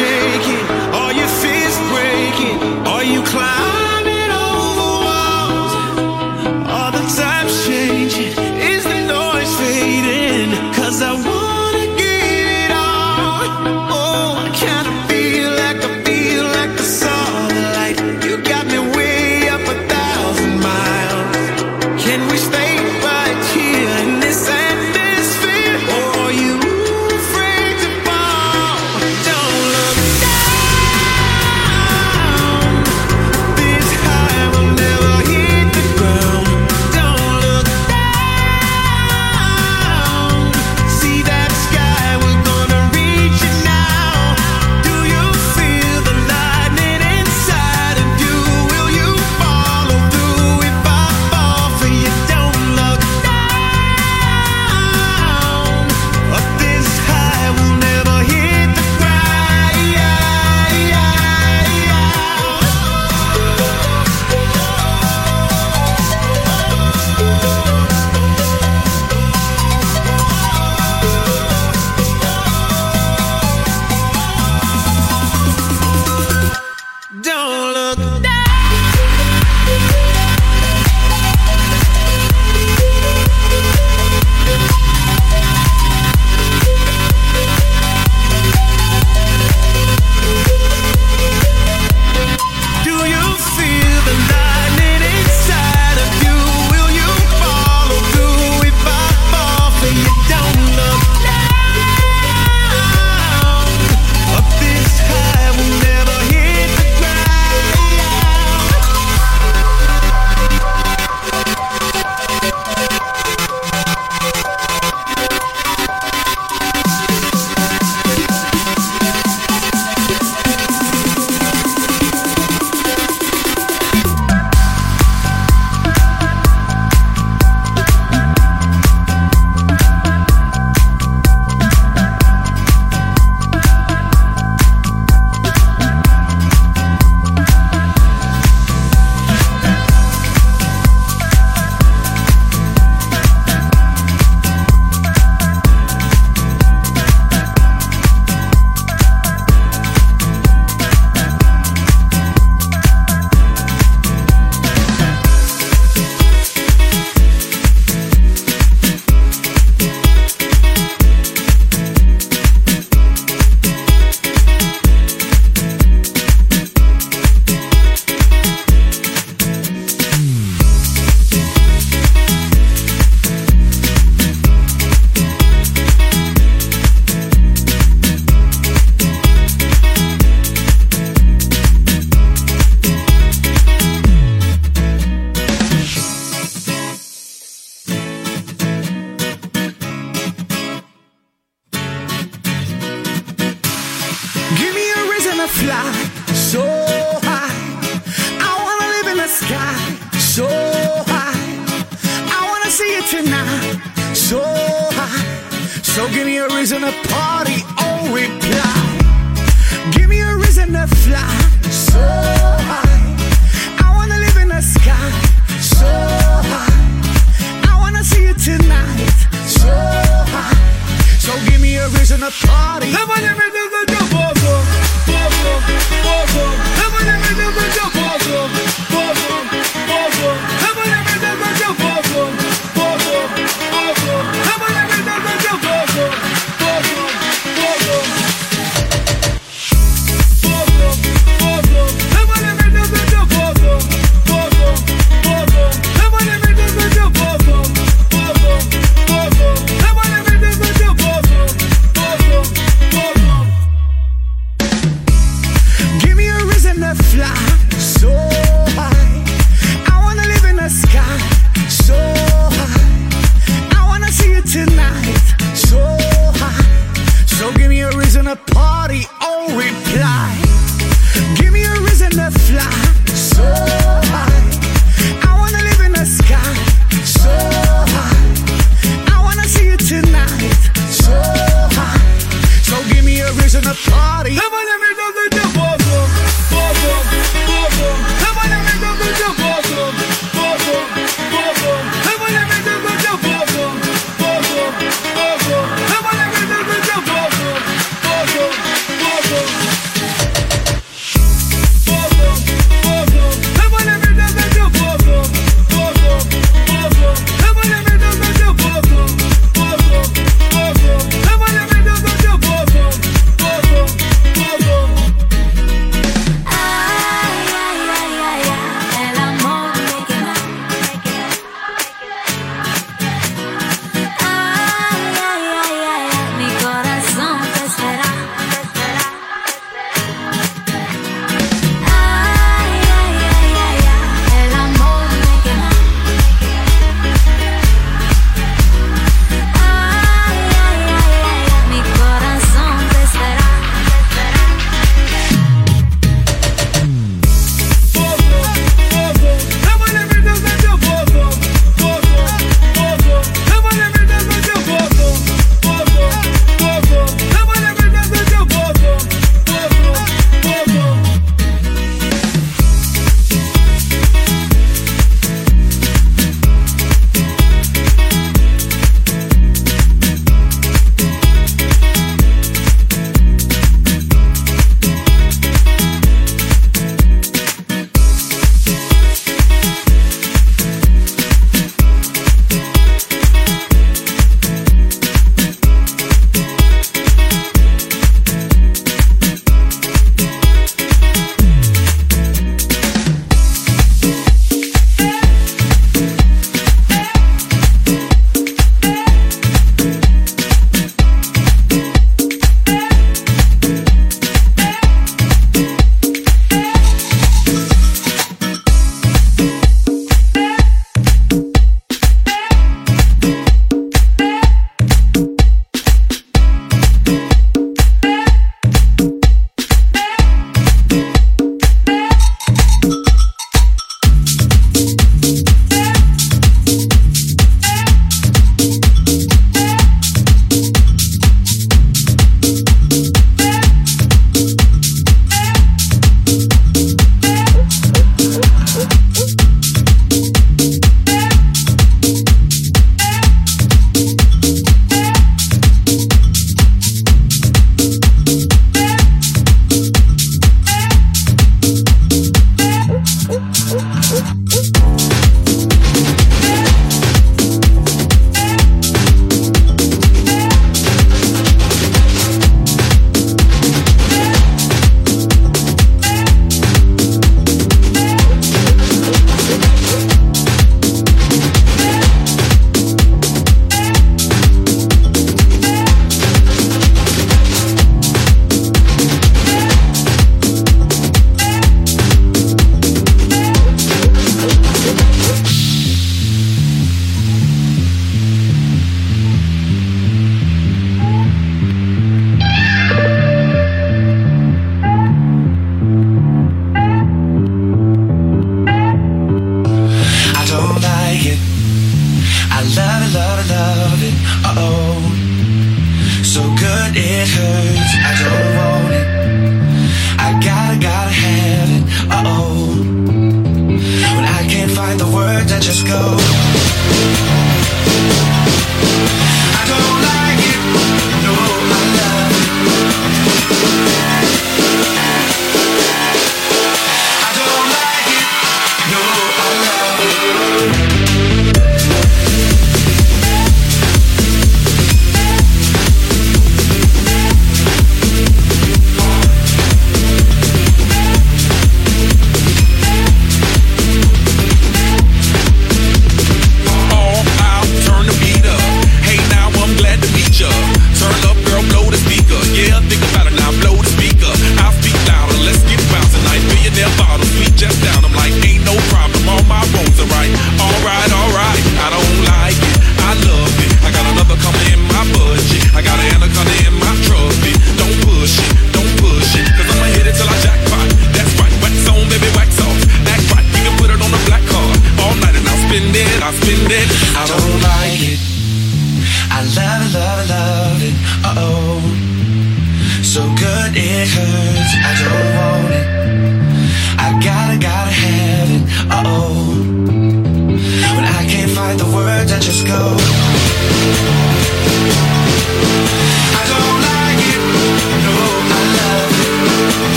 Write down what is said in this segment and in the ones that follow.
shaking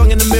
song in the middle.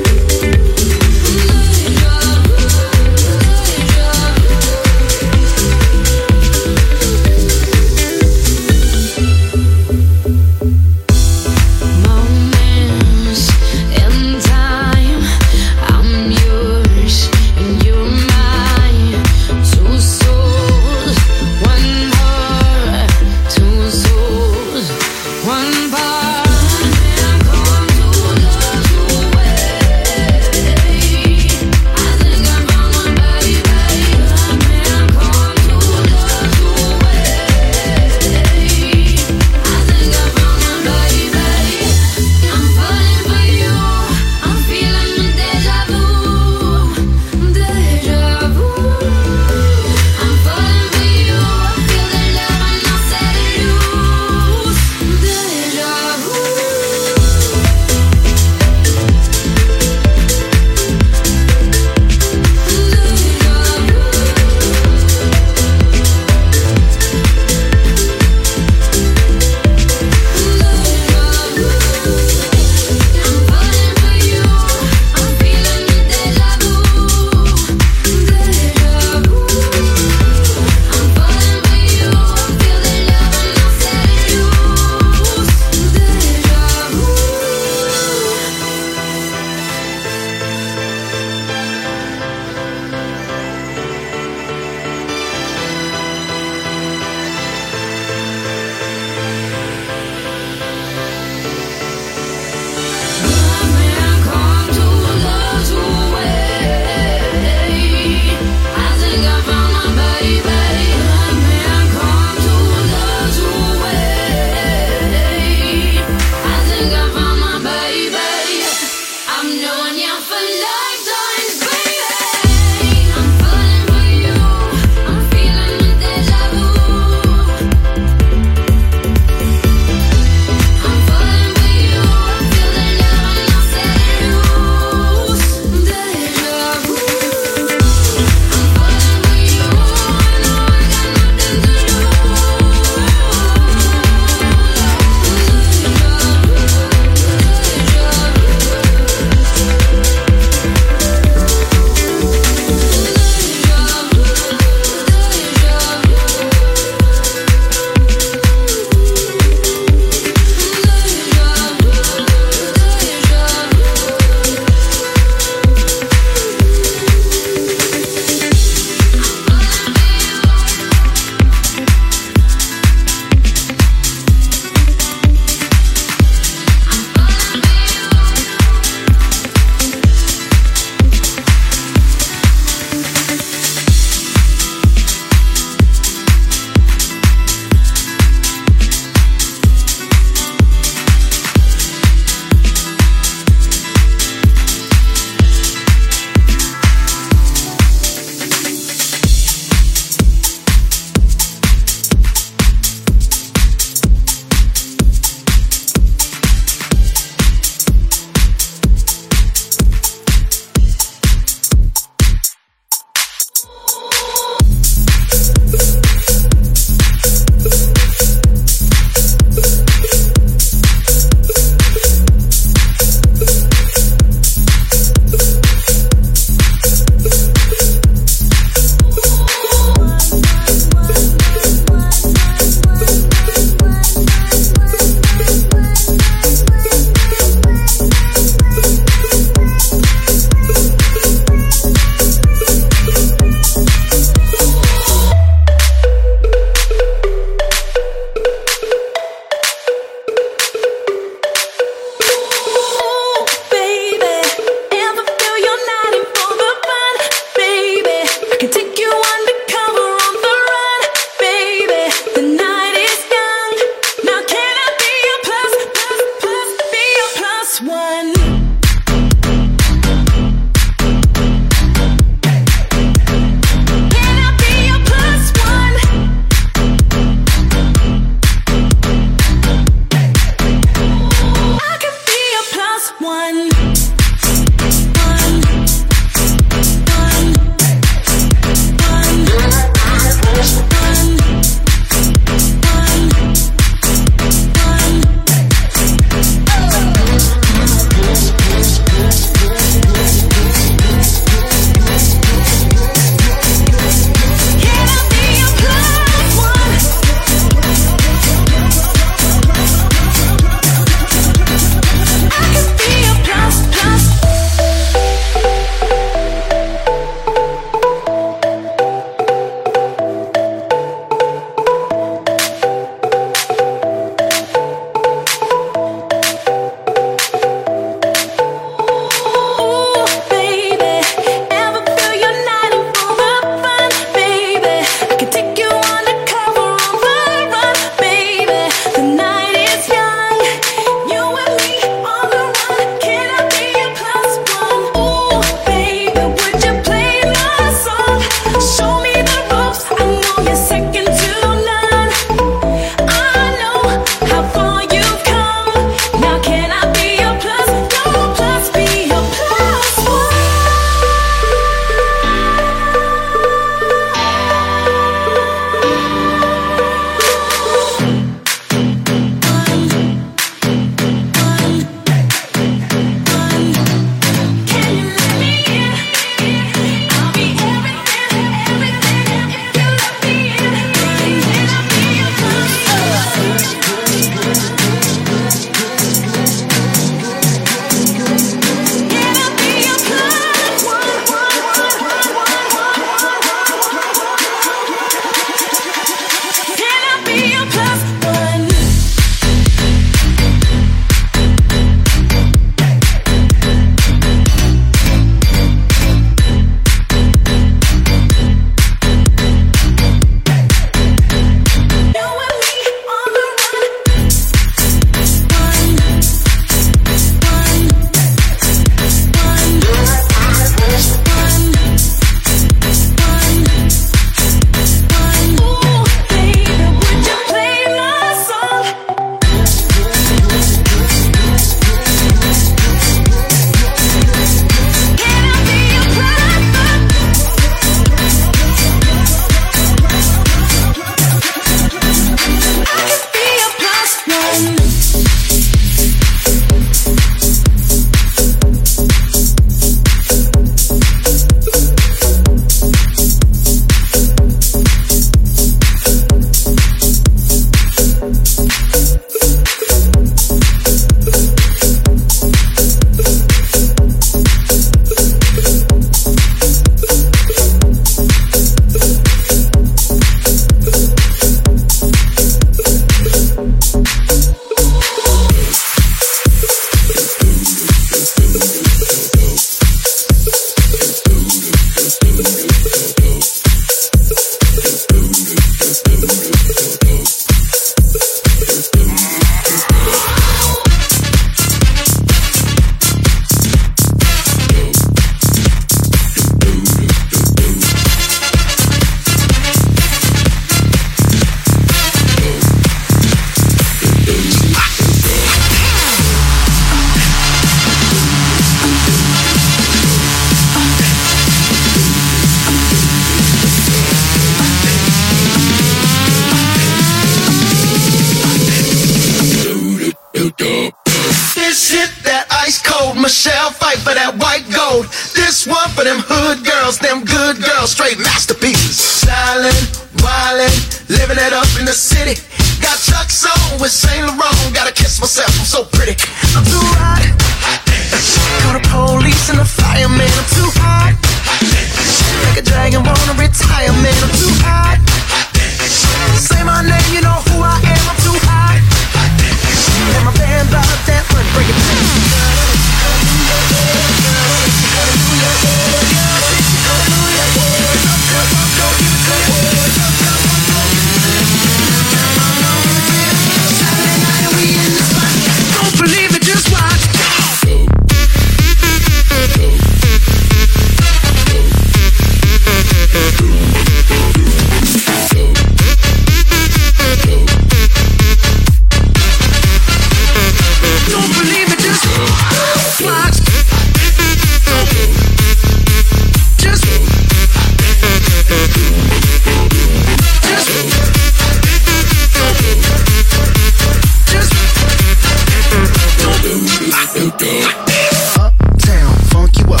Uptown, funk you up.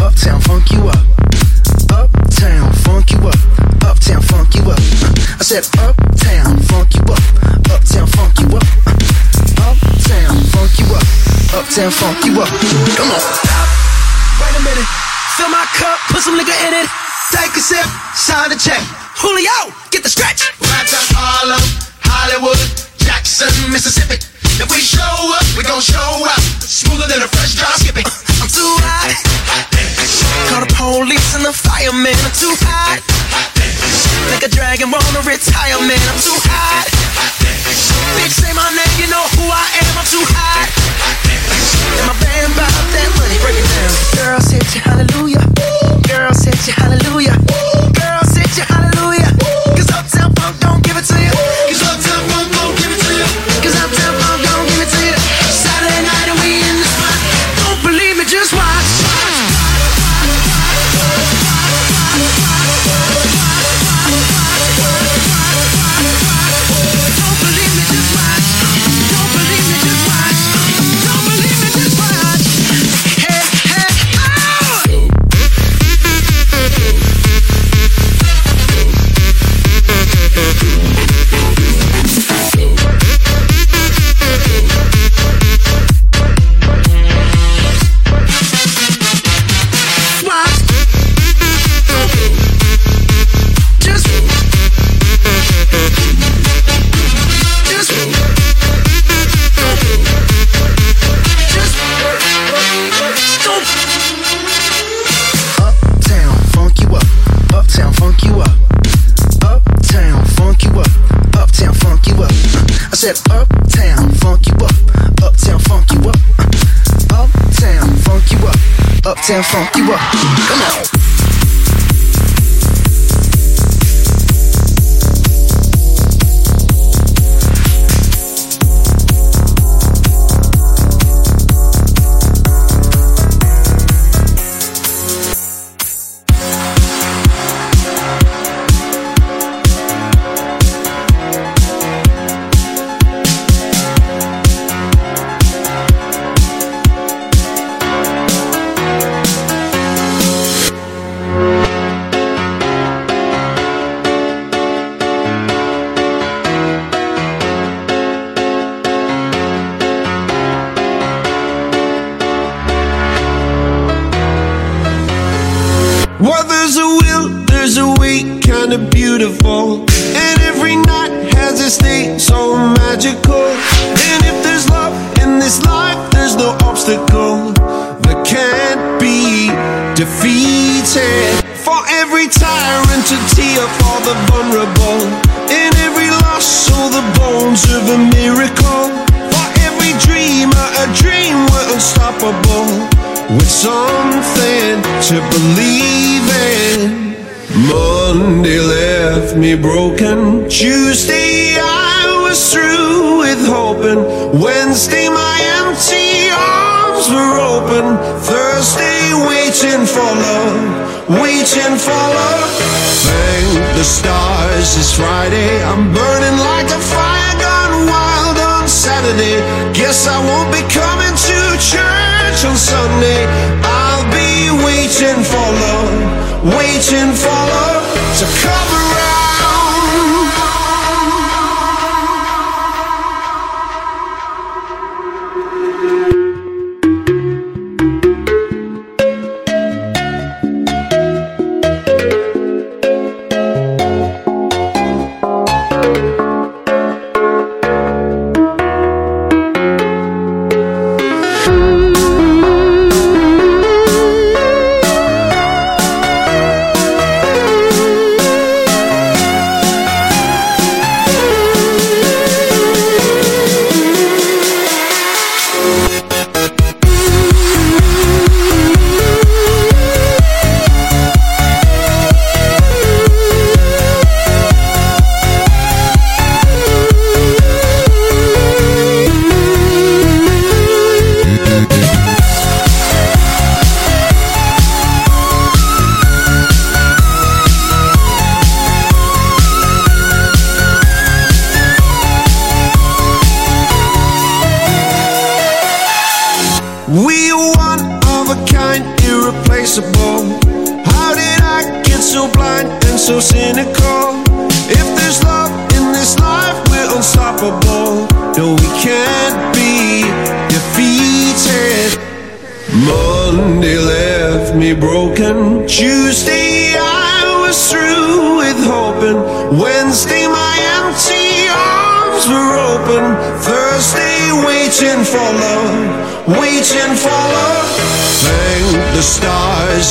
Uptown, funk you up. Uptown, funk you up. Uptown, funk you up. I said uptown, funk you up. Uptown, funk you up. Uptown, funk you up. Uptown, funk you up. Come on. Wait a minute. Fill my cup, put some liquor in it. Take a sip, sign the check. Julio, get the stretch. Right to Harlem, Hollywood, Jackson, Mississippi. If we show up, we gon' show up. Smoother than a fresh drop skipping. I'm too hot. Call the police and the fireman. I'm too hot. Like a dragon wanna retire, man. I'm too hot. Bitch, say my name, you know who I am. I'm too hot. And my band bought that money. Break it down. Girls hit you hallelujah. Girls hit you hallelujah. Girls hit you hallelujah. Cause Uptown Funk don't give it to you. Said uptown, funk you up. Uptown, funk you up. Uptown, funk you up. Uptown, funk you up. Come on.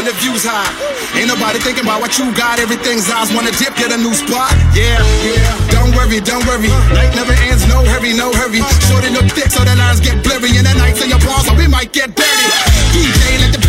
By the views high. Ain't nobody thinking about what you got. Everything's eyes wanna dip, get a new spot. Yeah, yeah. Don't worry, don't worry. Night never ends, no hurry, no hurry. Shorten up thick so the lines get blurry. And the nights in your bars, so we might get dirty. DJ, let the